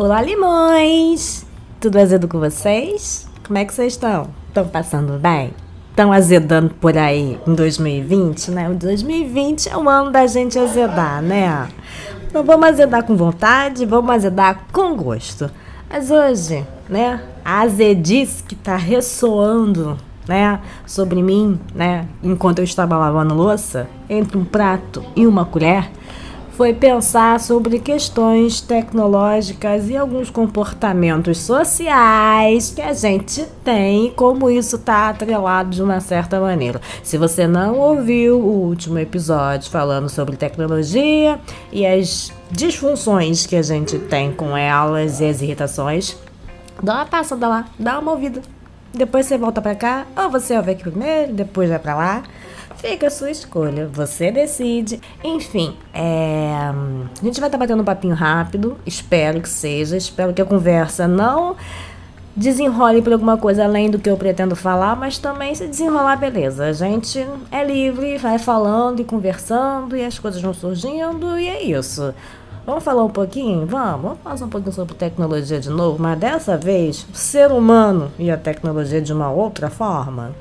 Olá, limões! Tudo azedo com vocês? Como é que vocês estão? Estão passando bem? Estão azedando por aí em 2020, né? O 2020 é o ano da gente azedar, né? Então vamos azedar com vontade, vamos azedar com gosto. Mas hoje, né, a azedice que tá ressoando, né, sobre mim, né, enquanto eu estava lavando louça, entre um prato e uma colher, foi pensar sobre questões tecnológicas e alguns comportamentos sociais que a gente tem como isso está atrelado de uma certa maneira. Se você não ouviu o último episódio falando sobre tecnologia e as disfunções que a gente tem com elas e as irritações, dá uma passada lá, dá uma ouvida. Depois você volta para cá, ou você ouve aqui primeiro, depois vai para lá. Fica a sua escolha, você decide. Enfim, é... a gente vai estar tá batendo um papinho rápido, espero que seja. Espero que a conversa não desenrole por alguma coisa além do que eu pretendo falar, mas também se desenrolar, beleza. A gente é livre, vai falando e conversando e as coisas vão surgindo e é isso. Vamos falar um pouquinho? Vamos, vamos falar um pouquinho sobre tecnologia de novo, mas dessa vez, o ser humano e a tecnologia de uma outra forma.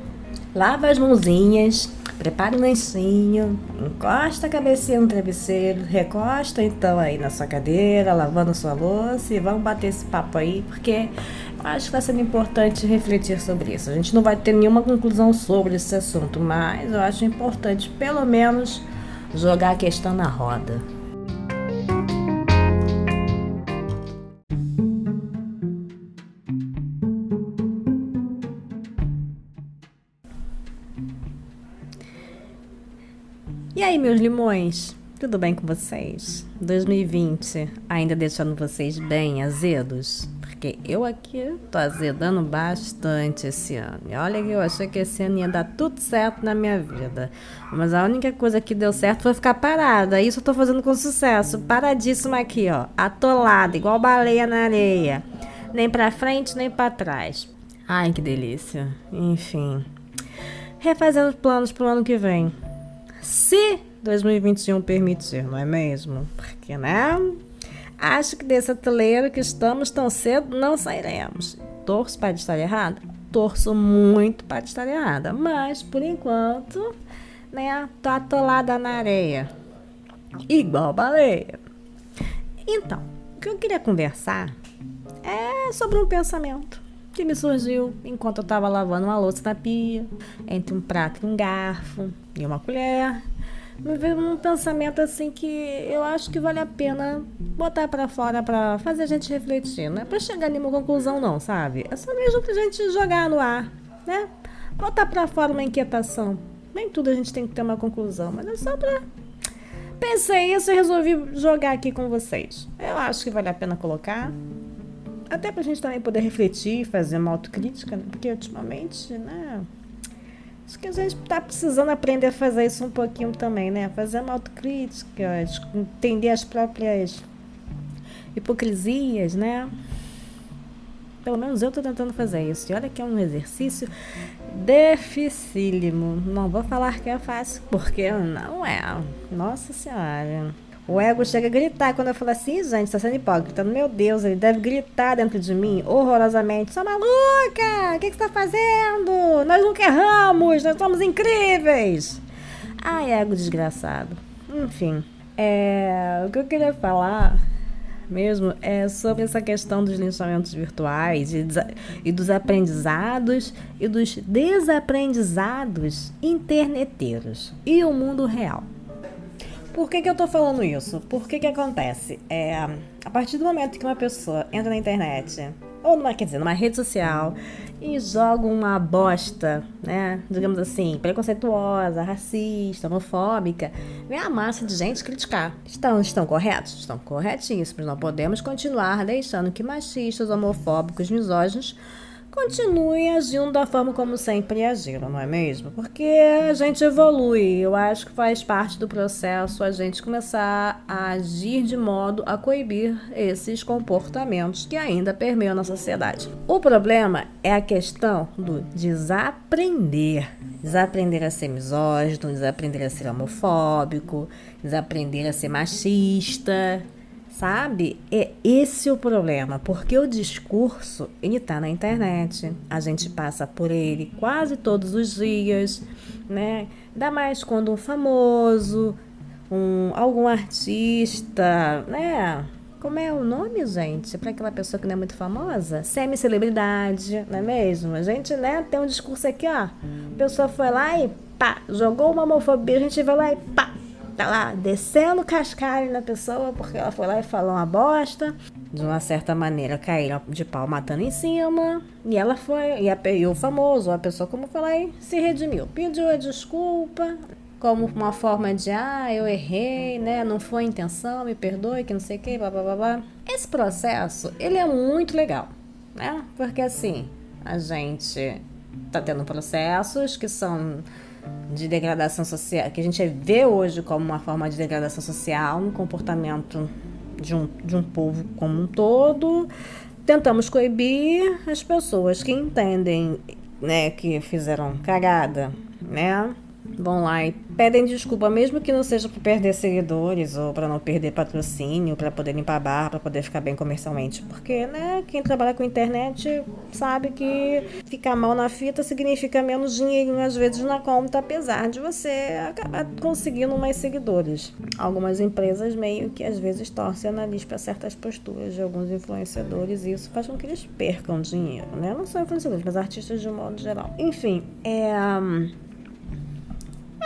Lava as mãozinhas, prepara o lencinho, encosta a cabecinha no travesseiro, recosta então aí na sua cadeira, lavando sua louça e vamos bater esse papo aí, porque acho que está sendo importante refletir sobre isso. A gente não vai ter nenhuma conclusão sobre esse assunto, mas eu acho importante pelo menos jogar a questão na roda. Meus limões? Tudo bem com vocês? 2020 ainda deixando vocês bem azedos? Porque eu aqui tô azedando bastante esse ano. E olha que eu achei que esse ano ia dar tudo certo na minha vida. Mas a única coisa que deu certo foi ficar parada. Isso eu tô fazendo com sucesso. Paradíssima aqui, ó. Atolada, igual baleia na areia. Nem pra frente, nem para trás. Ai, que delícia. Enfim. Refazendo planos pro ano que vem se 2021 permitir, não é mesmo? Porque, né? Acho que desse ateleiro que estamos tão cedo não sairemos. Torço para estar errada? Torço muito para estar errada. Mas, por enquanto, né? Tô atolada na areia. Igual baleia. Então, o que eu queria conversar é sobre um pensamento que me surgiu enquanto eu estava lavando uma louça na pia, entre um prato e um garfo e uma colher. Me veio um pensamento assim que eu acho que vale a pena botar para fora para fazer a gente refletir. Não é para chegar nenhuma conclusão, não, sabe? É só mesmo pra gente jogar no ar, né? Botar para fora uma inquietação. Nem tudo a gente tem que ter uma conclusão, mas é só pra. Pensei isso e resolvi jogar aqui com vocês. Eu acho que vale a pena colocar até pra gente também poder refletir, fazer uma autocrítica, né? porque ultimamente, né? Acho que a gente tá precisando aprender a fazer isso um pouquinho também, né? Fazer uma autocrítica, entender as próprias hipocrisias, né? Pelo menos eu tô tentando fazer isso. E olha que é um exercício dificílimo. Não vou falar que é fácil, porque não é. Nossa Senhora. O ego chega a gritar quando eu falo assim, gente, tá sendo hipócrita. Meu Deus, ele deve gritar dentro de mim horrorosamente. Sou maluca! O que, que você tá fazendo? Nós nunca erramos, nós somos incríveis! Ai, ego desgraçado. Enfim, é, o que eu queria falar mesmo é sobre essa questão dos linchamentos virtuais e, e dos aprendizados e dos desaprendizados interneteiros e o mundo real. Por que, que eu tô falando isso? Por que que acontece? É, a partir do momento que uma pessoa entra na internet, ou numa, quer dizer, numa rede social, e joga uma bosta, né, digamos assim, preconceituosa, racista, homofóbica, vem a massa de gente criticar. Estão, estão corretos? Estão corretíssimos. Não podemos continuar deixando que machistas, homofóbicos, misóginos continue agindo da forma como sempre agiram, não é mesmo? Porque a gente evolui. Eu acho que faz parte do processo a gente começar a agir de modo a coibir esses comportamentos que ainda permeiam na sociedade. O problema é a questão do desaprender. Desaprender a ser misógino, desaprender a ser homofóbico, desaprender a ser machista, Sabe? É esse o problema, porque o discurso, ele tá na internet. A gente passa por ele quase todos os dias, né? Ainda mais quando um famoso, um algum artista, né? Como é o nome, gente? Para aquela pessoa que não é muito famosa? Semi-celebridade, não é mesmo? A gente, né, tem um discurso aqui, ó. A pessoa foi lá e pá, jogou uma homofobia, a gente vai lá e pá, tá lá descendo cascalho na pessoa porque ela foi lá e falou uma bosta. De uma certa maneira, caíram de pau matando em cima. E ela foi, e, a, e o famoso, a pessoa como lá e se redimiu. Pediu a desculpa, como uma forma de, ah, eu errei, né? Não foi intenção, me perdoe, que não sei o que, blá blá blá blá. Esse processo, ele é muito legal, né? Porque assim, a gente tá tendo processos que são de degradação social, que a gente vê hoje como uma forma de degradação social, um comportamento de um, de um povo como um todo. Tentamos coibir as pessoas que entendem né, que fizeram cagada, né? Vão lá e pedem desculpa, mesmo que não seja para perder seguidores ou para não perder patrocínio, para poder limpar barra, para poder ficar bem comercialmente. Porque, né, quem trabalha com internet sabe que ficar mal na fita significa menos dinheirinho às vezes na conta, apesar de você acabar conseguindo mais seguidores. Algumas empresas meio que às vezes torcem a nariz para certas posturas de alguns influenciadores e isso faz com que eles percam dinheiro, né? Não só influenciadores, mas artistas de um modo geral. Enfim, é.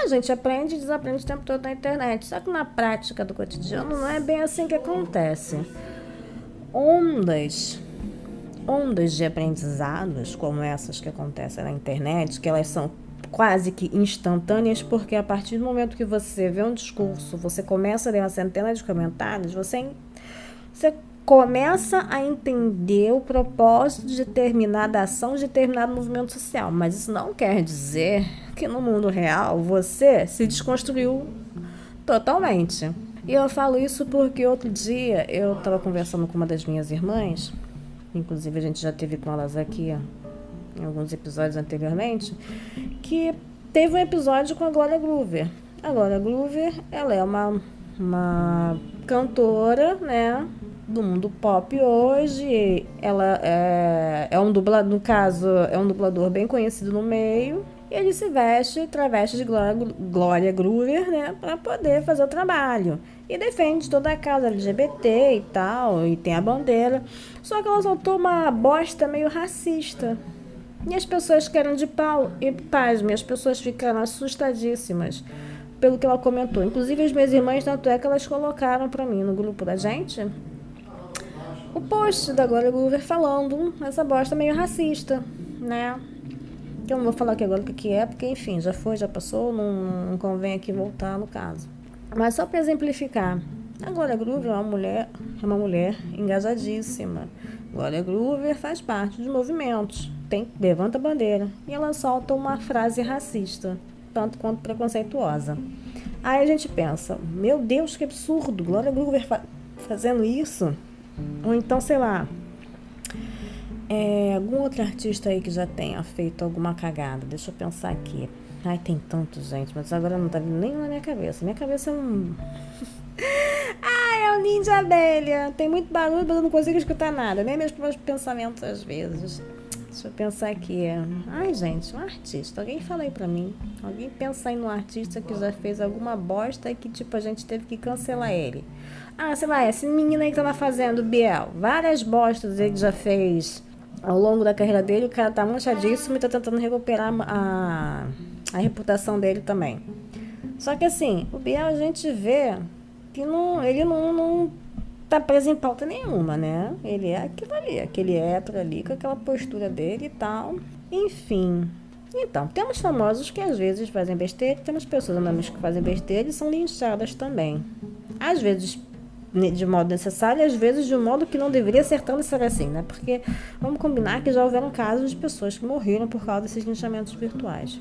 A gente aprende e desaprende o tempo todo na internet. Só que na prática do cotidiano não é bem assim que acontece. Ondas, ondas de aprendizados como essas que acontecem na internet, que elas são quase que instantâneas, porque a partir do momento que você vê um discurso, você começa a ler uma centena de comentários, você, você começa a entender o propósito de determinada ação, de determinado movimento social. Mas isso não quer dizer que no mundo real você se desconstruiu totalmente. E eu falo isso porque outro dia eu estava conversando com uma das minhas irmãs, inclusive a gente já teve com elas aqui em alguns episódios anteriormente, que teve um episódio com a Glória Groover. A Glória Groover, ela é uma, uma cantora, né, do mundo pop hoje. Ela é, é um dublador, no caso, é um dublador bem conhecido no meio. E ele se veste travesti de Glória, Glória né, para poder fazer o trabalho. E defende toda a causa LGBT e tal, e tem a bandeira. Só que ela soltou uma bosta meio racista. E as pessoas querem de pau. E pasme, as pessoas ficaram assustadíssimas pelo que ela comentou. Inclusive as minhas irmãs, tanto é que elas colocaram para mim no grupo da gente o post da Glória Groover falando essa bosta meio racista, né? Eu não vou falar aqui agora o que é, porque enfim, já foi, já passou, não, não convém aqui voltar no caso. Mas só para exemplificar, a Glória Groover é uma mulher, é uma mulher engajadíssima. Glória Groover faz parte de movimentos, tem levanta a bandeira e ela solta uma frase racista, tanto quanto preconceituosa. Aí a gente pensa, meu Deus, que absurdo, Glória Groover fa fazendo isso. Ou então, sei lá, é, algum outro artista aí que já tenha feito alguma cagada. Deixa eu pensar aqui. Ai, tem tanto, gente, mas agora não tá vindo nem na minha cabeça. Minha cabeça é um. Ai, é um ninja abelha. Tem muito barulho, mas eu não consigo escutar nada. Nem mesmo meus pensamentos às vezes. Deixa eu pensar aqui. Ai, gente, um artista. Alguém fala aí pra mim. Alguém pensa aí num artista que já fez alguma bosta e que, tipo, a gente teve que cancelar ele. Ah, sei lá, esse menino aí que tá na fazenda, o Biel. Várias bostas ele já fez ao longo da carreira dele. O cara tá manchadíssimo e tá tentando recuperar a, a reputação dele também. Só que assim, o Biel a gente vê que não, ele não, não tá preso em pauta nenhuma, né? Ele é aquilo ali, aquele hétero ali, com aquela postura dele e tal. Enfim. Então, temos famosos que às vezes fazem besteira, temos pessoas anônimas que fazem besteira e são linchadas também. Às vezes de modo necessário e às vezes de um modo que não deveria ser tão necessário assim, né? Porque vamos combinar que já houveram casos de pessoas que morreram por causa desses linchamentos virtuais.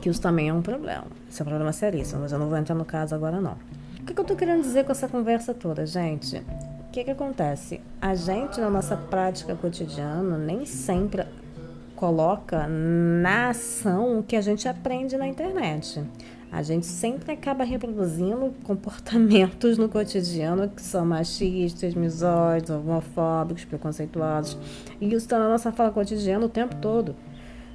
Que isso também é um problema. Isso é um problema seríssimo, mas eu não vou entrar no caso agora não. O que, que eu tô querendo dizer com essa conversa toda, gente? O que, que acontece? A gente, na nossa prática cotidiana, nem sempre coloca na ação o que a gente aprende na internet. A gente sempre acaba reproduzindo comportamentos no cotidiano que são machistas, misóginos, homofóbicos, preconceituosos. E isso está na nossa fala cotidiana o tempo todo.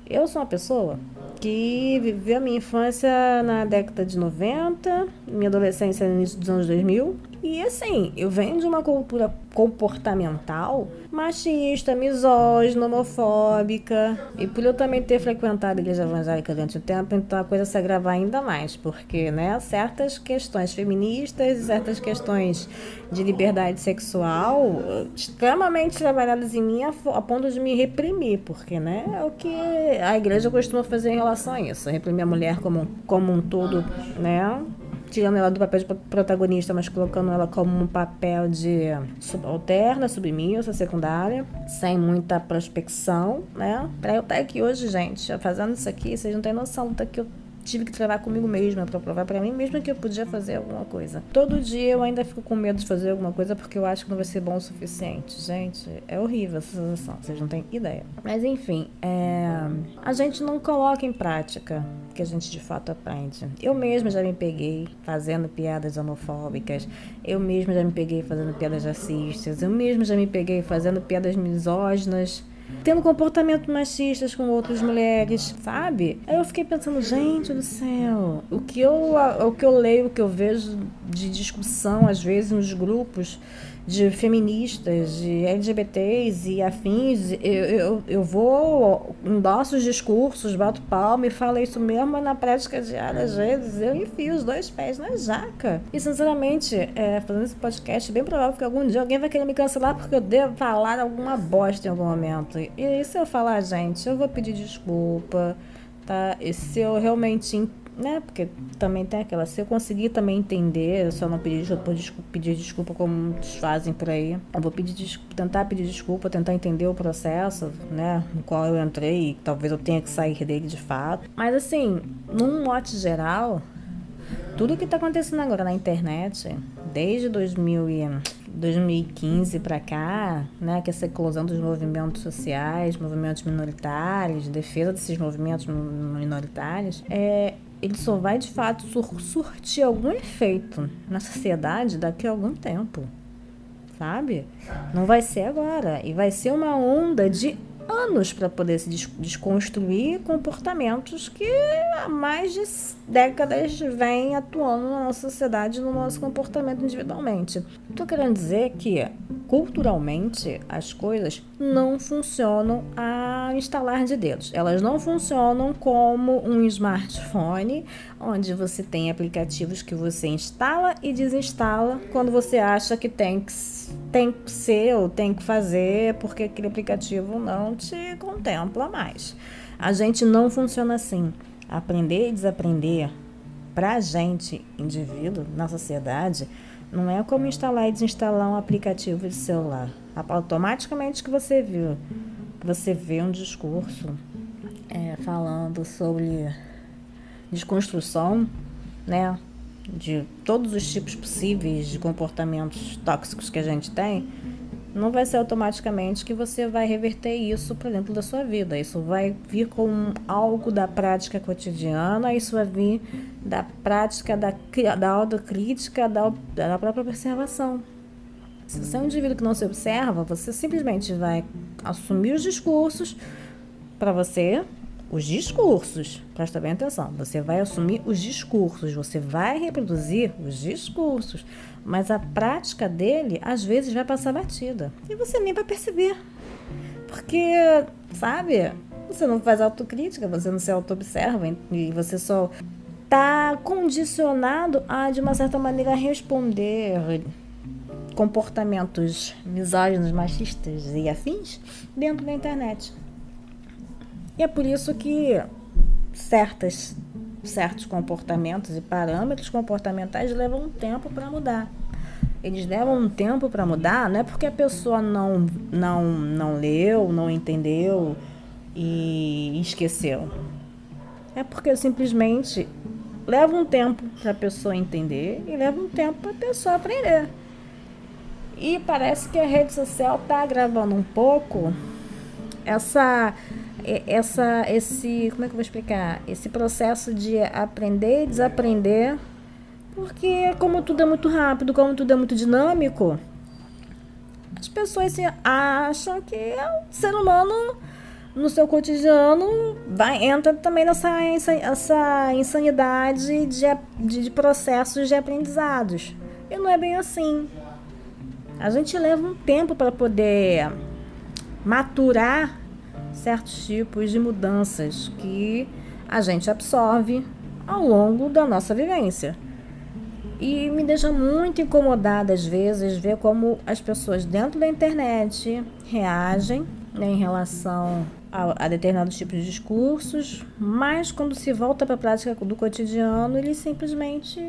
Eu sou uma pessoa que viveu a minha infância na década de 90, minha adolescência no início dos anos 2000. E assim, eu venho de uma cultura comportamental machista, misógina, homofóbica. E por eu também ter frequentado a igreja evangélica durante o tempo, então a coisa se agrava ainda mais, porque né, certas questões feministas, certas questões de liberdade sexual extremamente trabalhadas em mim a, ponto de me reprimir, porque né, é o que a igreja costuma fazer em relação a isso, reprimir a mulher como, como um todo, né? Tirando ela do papel de protagonista, mas colocando ela como um papel de subalterna, submissa, secundária, sem muita prospecção, né? Pra eu estar aqui hoje, gente, fazendo isso aqui, vocês não têm noção do que eu tive que trabalhar comigo mesma para provar para mim mesma que eu podia fazer alguma coisa. Todo dia eu ainda fico com medo de fazer alguma coisa porque eu acho que não vai ser bom o suficiente. Gente, é horrível essa sensação, vocês não têm ideia. Mas enfim, é... a gente não coloca em prática o que a gente de fato aprende. Eu mesma já me peguei fazendo piadas homofóbicas, eu mesma já me peguei fazendo piadas racistas, eu mesma já me peguei fazendo piadas misóginas tendo comportamentos machistas com outras mulheres, sabe? Aí eu fiquei pensando, gente do céu, o que eu, o que eu leio, o que eu vejo de discussão às vezes nos grupos de feministas, de LGBTs e afins, eu, eu, eu vou, endosso os discursos, bato palma e falo isso mesmo, na prática diária, às vezes, eu enfio os dois pés na jaca. E, sinceramente, é, fazendo esse podcast, é bem provável que algum dia alguém vai querer me cancelar porque eu devo falar alguma bosta em algum momento. E se eu falar, gente, eu vou pedir desculpa, tá? E se eu realmente né? Porque também tem aquela, se eu conseguir também entender, eu só não pedir desculpa, pedir desculpa como muitos fazem por aí. Eu vou pedir desculpa, tentar pedir desculpa, tentar entender o processo, né, no qual eu entrei, e talvez eu tenha que sair dele de fato. Mas assim, num mote geral, tudo que está acontecendo agora na internet, desde 2000 e 2015 para cá, né, que essa eclosão dos movimentos sociais, movimentos minoritários, defesa desses movimentos minoritários, é, ele só vai de fato sur surtir algum efeito na sociedade daqui a algum tempo, sabe? Não vai ser agora e vai ser uma onda de anos para poder se desconstruir comportamentos que há mais de décadas vêm atuando na nossa sociedade, no nosso comportamento individualmente. Estou querendo dizer que, culturalmente, as coisas não funcionam a instalar de dedos. Elas não funcionam como um smartphone, onde você tem aplicativos que você instala e desinstala quando você acha que tem que, tem que ser ou tem que fazer, porque aquele aplicativo não te contempla mais. A gente não funciona assim. Aprender e desaprender para a gente, indivíduo, na sociedade, não é como instalar e desinstalar um aplicativo de celular. Automaticamente que você viu, você vê um discurso é, falando sobre desconstrução, né, de todos os tipos possíveis de comportamentos tóxicos que a gente tem, não vai ser automaticamente que você vai reverter isso para dentro da sua vida. Isso vai vir com algo da prática cotidiana, isso vai vir da prática da, da autocrítica, da, da própria observação. Se você é um indivíduo que não se observa, você simplesmente vai assumir os discursos para você, os discursos, presta bem atenção, você vai assumir os discursos, você vai reproduzir os discursos, mas a prática dele às vezes vai passar batida e você nem vai perceber. Porque, sabe, você não faz autocrítica, você não se auto-observa e você só está condicionado a, de uma certa maneira, responder comportamentos misóginos, machistas e afins dentro da internet. E é por isso que certas certos comportamentos e parâmetros comportamentais levam um tempo para mudar. Eles levam um tempo para mudar, não é porque a pessoa não, não, não leu, não entendeu e esqueceu. É porque simplesmente leva um tempo para a pessoa entender e leva um tempo para a pessoa aprender. E parece que a rede social está gravando um pouco essa essa, esse, como é que eu vou explicar? Esse processo de aprender e desaprender, porque como tudo é muito rápido, como tudo é muito dinâmico, as pessoas acham que o ser humano no seu cotidiano vai entra também nessa essa insanidade de, de, de processos de aprendizados. E não é bem assim. A gente leva um tempo para poder maturar certos tipos de mudanças que a gente absorve ao longo da nossa vivência. E me deixa muito incomodada às vezes ver como as pessoas dentro da internet reagem né, em relação a, a, determinados tipos de discursos, mas quando se volta para a prática do cotidiano, ele simplesmente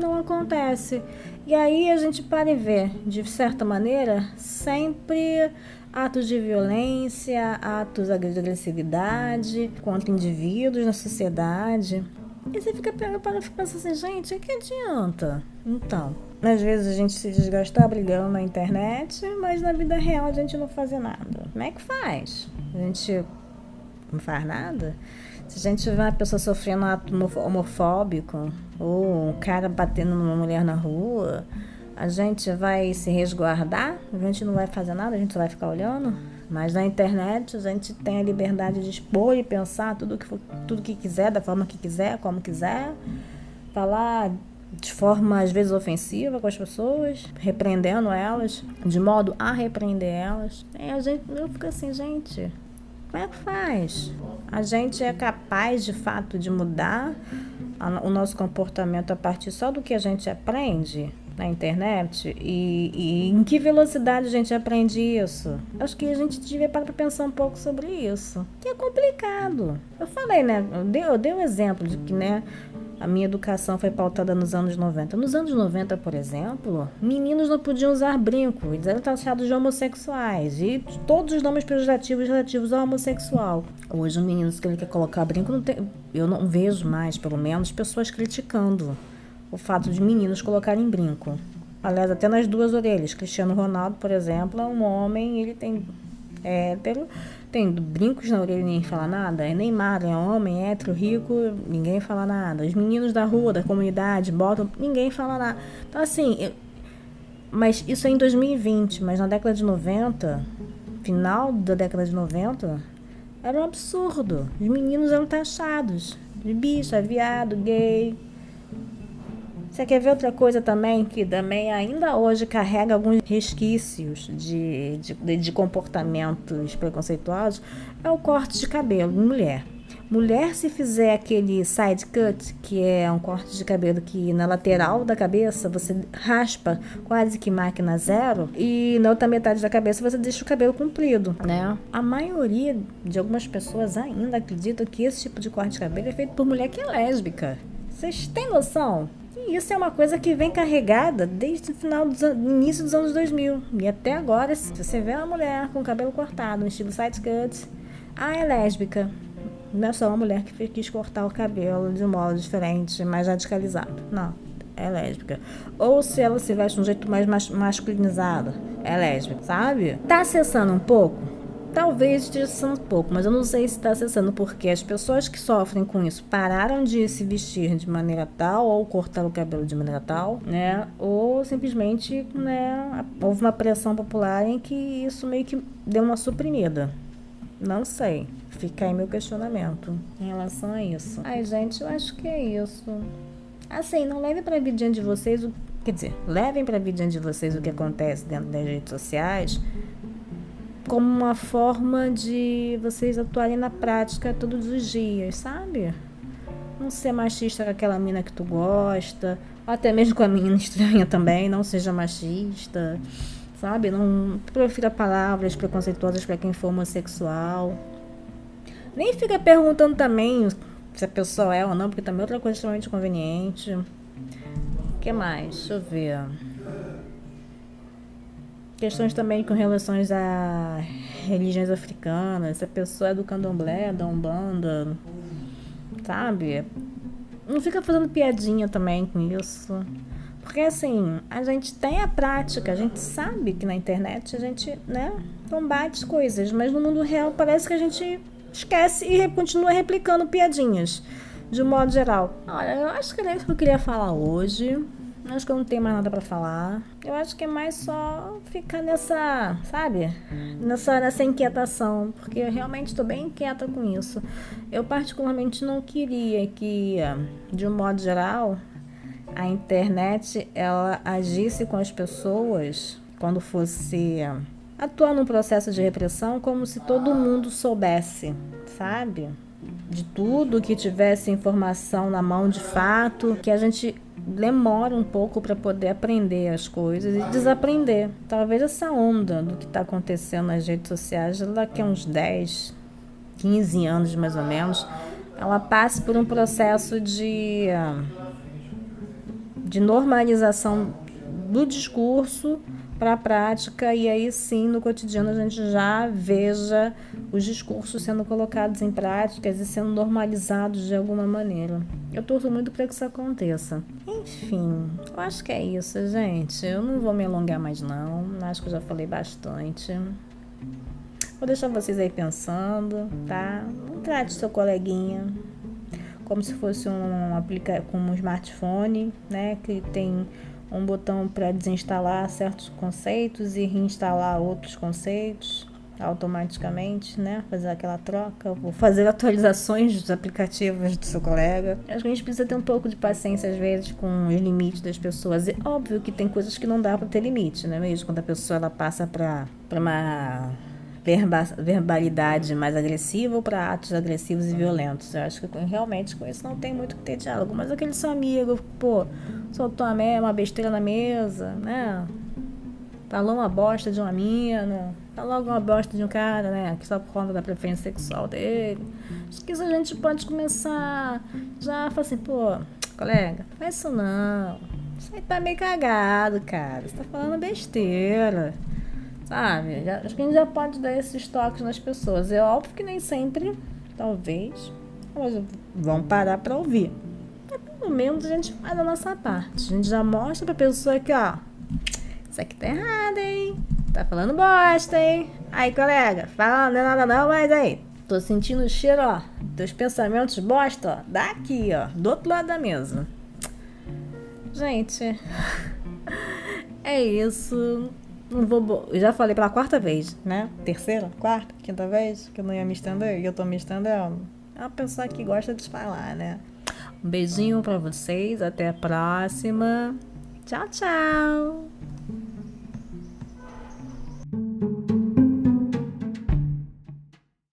não acontece. E aí a gente para e vê, de certa maneira, sempre atos de violência, atos de agressividade contra indivíduos na sociedade. E você fica para pensar assim, gente, o que adianta? Então, às vezes a gente se desgastar brigando na internet, mas na vida real a gente não faz nada. Como é que faz? A gente não faz nada? Se a gente vê uma pessoa sofrendo um ato homofóbico, ou um cara batendo numa mulher na rua, a gente vai se resguardar? A gente não vai fazer nada, a gente só vai ficar olhando? Mas na internet a gente tem a liberdade de expor e pensar tudo que, tudo que quiser, da forma que quiser, como quiser. Falar de forma às vezes ofensiva com as pessoas, repreendendo elas, de modo a repreender elas. E a gente, eu fico assim, gente, como é que faz? A gente é capaz de fato de mudar o nosso comportamento a partir só do que a gente aprende na internet? E, e em que velocidade a gente aprende isso? Acho que a gente devia parar para pensar um pouco sobre isso. Que é complicado. Eu falei, né? Eu dei, eu dei um exemplo de que, né? A minha educação foi pautada nos anos 90. Nos anos 90, por exemplo, meninos não podiam usar brinco, eles eram taxados de homossexuais e todos os nomes pejorativos relativos ao homossexual. Hoje, os meninos que ele quer colocar brinco, não tem, eu não vejo mais, pelo menos, pessoas criticando o fato de meninos colocarem brinco. Aliás, até nas duas orelhas. Cristiano Ronaldo, por exemplo, é um homem, ele tem hétero, tem brincos na orelha e ninguém fala nada. É Neymar, é homem, hétero, rico, ninguém fala nada. Os meninos da rua, da comunidade, botam, ninguém fala nada. Então, assim, eu, mas isso é em 2020, mas na década de 90, final da década de 90, era um absurdo. Os meninos eram taxados de bicha, viado, gay, você quer ver outra coisa também que também ainda hoje carrega alguns resquícios de, de, de comportamentos preconceituosos? É o corte de cabelo em mulher. Mulher, se fizer aquele side cut, que é um corte de cabelo que na lateral da cabeça você raspa quase que máquina zero, e na outra metade da cabeça você deixa o cabelo comprido, né? A maioria de algumas pessoas ainda acredita que esse tipo de corte de cabelo é feito por mulher que é lésbica. Vocês têm noção? Isso é uma coisa que vem carregada desde o final do início dos anos 2000. E até agora, se você vê uma mulher com cabelo cortado, no estilo side cut, ah, é lésbica. Não é só uma mulher que quis cortar o cabelo de um modo diferente, mais radicalizado. Não, é lésbica. Ou se ela se veste de um jeito mais masculinizado, é lésbica, sabe? Tá acessando um pouco? Talvez esteja acessando pouco, mas eu não sei se está acessando porque as pessoas que sofrem com isso pararam de se vestir de maneira tal ou cortaram o cabelo de maneira tal, né? Ou simplesmente, né, houve uma pressão popular em que isso meio que deu uma suprimida. Não sei. Fica aí meu questionamento em relação a isso. Ai, gente, eu acho que é isso. Assim, não leve para a vidinha de vocês o. Quer dizer, levem para a vidinha de vocês o que acontece dentro das redes sociais como uma forma de vocês atuarem na prática todos os dias, sabe? Não ser machista com aquela mina que tu gosta, até mesmo com a menina estranha também, não seja machista, sabe? Não profira palavras preconceituosas para quem for homossexual. Nem fica perguntando também se a pessoa é ou não, porque também é outra coisa extremamente conveniente. O que mais? Deixa eu ver. Questões também com relações a religiões africanas, se a pessoa é do candomblé, da umbanda, sabe? Não fica fazendo piadinha também com isso. Porque assim, a gente tem a prática, a gente sabe que na internet a gente, né, combate coisas, mas no mundo real parece que a gente esquece e continua replicando piadinhas, de um modo geral. Olha, eu acho que era isso que eu queria falar hoje. Acho que eu não tenho mais nada para falar. Eu acho que é mais só ficar nessa, sabe? Nessa, nessa inquietação, porque eu realmente estou bem inquieta com isso. Eu particularmente não queria que, de um modo geral, a internet ela agisse com as pessoas quando fosse atuar num processo de repressão como se todo mundo soubesse, sabe? De tudo que tivesse informação na mão de fato, que a gente demora um pouco para poder aprender as coisas e desaprender. Talvez essa onda do que está acontecendo nas redes sociais, daqui a uns 10, 15 anos mais ou menos, ela passe por um processo de, de normalização do discurso para a prática e aí sim no cotidiano a gente já veja os discursos sendo colocados em práticas e sendo normalizados de alguma maneira. Eu torço muito para que isso aconteça. Enfim, eu acho que é isso, gente. Eu não vou me alongar mais não. Acho que eu já falei bastante. Vou deixar vocês aí pensando, tá? Não trate seu coleguinha como se fosse um aplica como um smartphone, né, que tem um botão para desinstalar certos conceitos e reinstalar outros conceitos automaticamente, né? Fazer aquela troca, vou fazer atualizações dos aplicativos do seu colega. Acho que a gente precisa ter um pouco de paciência às vezes com os limites das pessoas. É óbvio que tem coisas que não dá para ter limite, né? Mesmo quando a pessoa ela passa para uma verba, verbalidade mais agressiva ou para atos agressivos e violentos. Eu acho que realmente com isso não tem muito que ter diálogo. Mas aquele seu amigo, pô, soltou uma besteira na mesa, né? Falou uma bosta de uma mina, falou alguma bosta de um cara, né? Que só por conta da preferência sexual dele. Acho que isso a gente pode começar já falar assim, pô, colega, faz isso não. Isso aí tá meio cagado, cara. Você tá falando besteira. Sabe? Já, acho que a gente já pode dar esses toques nas pessoas. É óbvio que nem sempre, talvez, elas vão parar para ouvir. Mas pelo menos a gente faz a nossa parte. A gente já mostra pra pessoa que, ó, isso aqui tá errado, hein? Tá falando bosta, hein? Aí, colega, fala não é nada não, mas aí, tô sentindo o cheiro, ó, teus pensamentos bosta, ó, daqui, ó, do outro lado da mesa. Gente, é isso. Não vou. Eu já falei pela quarta vez, né? Terceira, quarta, quinta vez que eu não ia me estender e eu tô me estendendo. É uma pessoa que gosta de falar, né? Um beijinho para vocês, até a próxima. Tchau, tchau.